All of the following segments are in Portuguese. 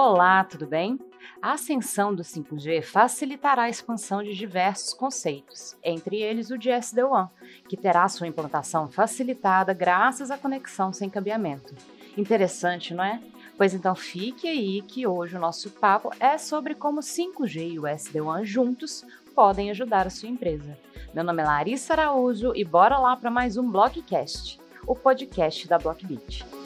Olá, tudo bem? A ascensão do 5G facilitará a expansão de diversos conceitos, entre eles o de SD-WAN, que terá sua implantação facilitada graças à conexão sem cabeamento. Interessante, não é? Pois então fique aí que hoje o nosso papo é sobre como 5G e o SD-WAN juntos podem ajudar a sua empresa. Meu nome é Larissa Araújo e bora lá para mais um Blockcast, o podcast da Blockbeat.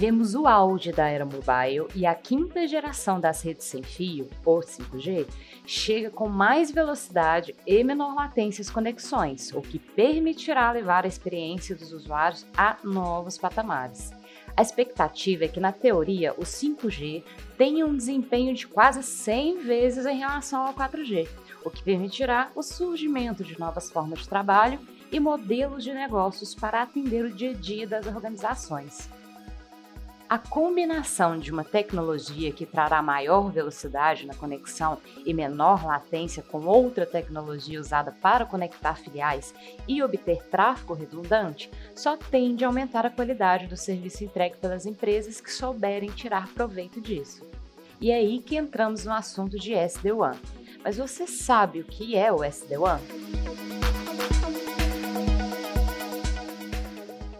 Vivemos o auge da era mobile e a quinta geração das redes sem fio, ou 5G, chega com mais velocidade e menor latência às conexões, o que permitirá levar a experiência dos usuários a novos patamares. A expectativa é que, na teoria, o 5G tenha um desempenho de quase 100 vezes em relação ao 4G, o que permitirá o surgimento de novas formas de trabalho e modelos de negócios para atender o dia a dia das organizações. A combinação de uma tecnologia que trará maior velocidade na conexão e menor latência com outra tecnologia usada para conectar filiais e obter tráfego redundante só tende a aumentar a qualidade do serviço entregue pelas empresas que souberem tirar proveito disso. E é aí que entramos no assunto de SD-WAN. Mas você sabe o que é o SD-WAN?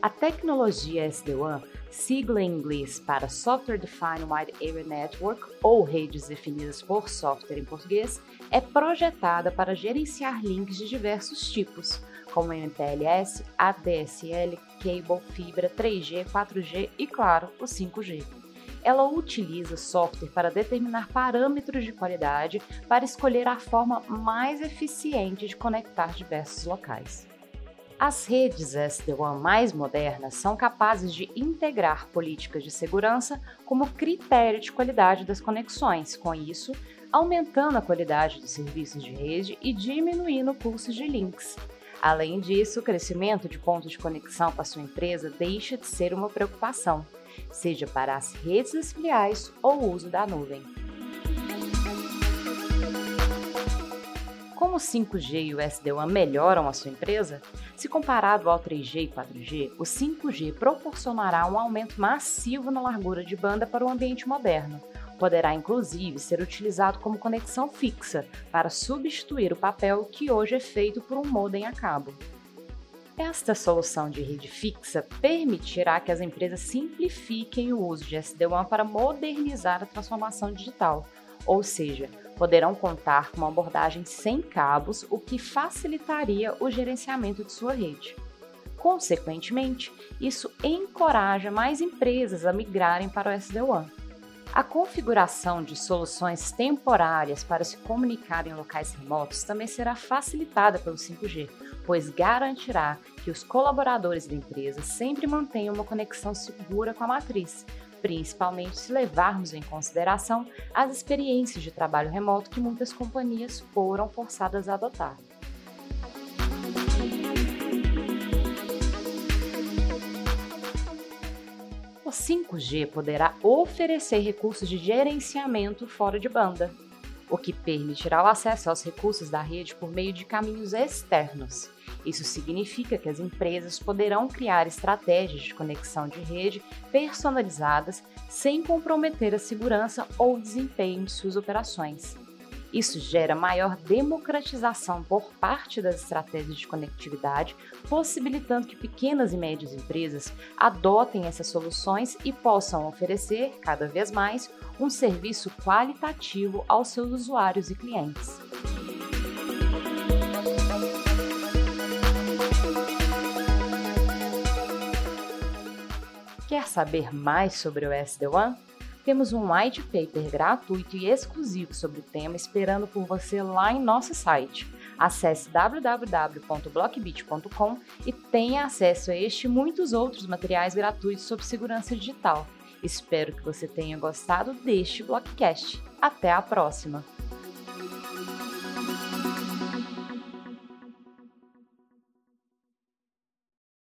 A tecnologia SD-WAN sigla em inglês para Software Defined Wide Area Network, ou redes definidas por software em português, é projetada para gerenciar links de diversos tipos, como MPLS, ADSL, cable, fibra, 3G, 4G e, claro, o 5G. Ela utiliza software para determinar parâmetros de qualidade para escolher a forma mais eficiente de conectar diversos locais. As redes SD-WAN mais modernas são capazes de integrar políticas de segurança como critério de qualidade das conexões, com isso, aumentando a qualidade dos serviços de rede e diminuindo o custo de links. Além disso, o crescimento de pontos de conexão para sua empresa deixa de ser uma preocupação, seja para as redes das filiais ou o uso da nuvem. Como o 5G e o SD-WAN melhoram a sua empresa? Se comparado ao 3G e 4G, o 5G proporcionará um aumento massivo na largura de banda para o ambiente moderno. Poderá inclusive ser utilizado como conexão fixa para substituir o papel que hoje é feito por um modem a cabo. Esta solução de rede fixa permitirá que as empresas simplifiquem o uso de SD-WAN para modernizar a transformação digital, ou seja, poderão contar com uma abordagem sem cabos, o que facilitaria o gerenciamento de sua rede. Consequentemente, isso encoraja mais empresas a migrarem para o SD-WAN. A configuração de soluções temporárias para se comunicar em locais remotos também será facilitada pelo 5G, pois garantirá que os colaboradores da empresa sempre mantenham uma conexão segura com a matriz, principalmente se levarmos em consideração as experiências de trabalho remoto que muitas companhias foram forçadas a adotar. O 5G poderá oferecer recursos de gerenciamento fora de banda, o que permitirá o acesso aos recursos da rede por meio de caminhos externos isso significa que as empresas poderão criar estratégias de conexão de rede personalizadas sem comprometer a segurança ou desempenho de suas operações. Isso gera maior democratização por parte das estratégias de conectividade, possibilitando que pequenas e médias empresas adotem essas soluções e possam oferecer, cada vez mais, um serviço qualitativo aos seus usuários e clientes. Saber mais sobre o SD-WAN? Temos um white paper gratuito e exclusivo sobre o tema esperando por você lá em nosso site. Acesse www.blockbit.com e tenha acesso a este e muitos outros materiais gratuitos sobre segurança digital. Espero que você tenha gostado deste Blockcast. Até a próxima!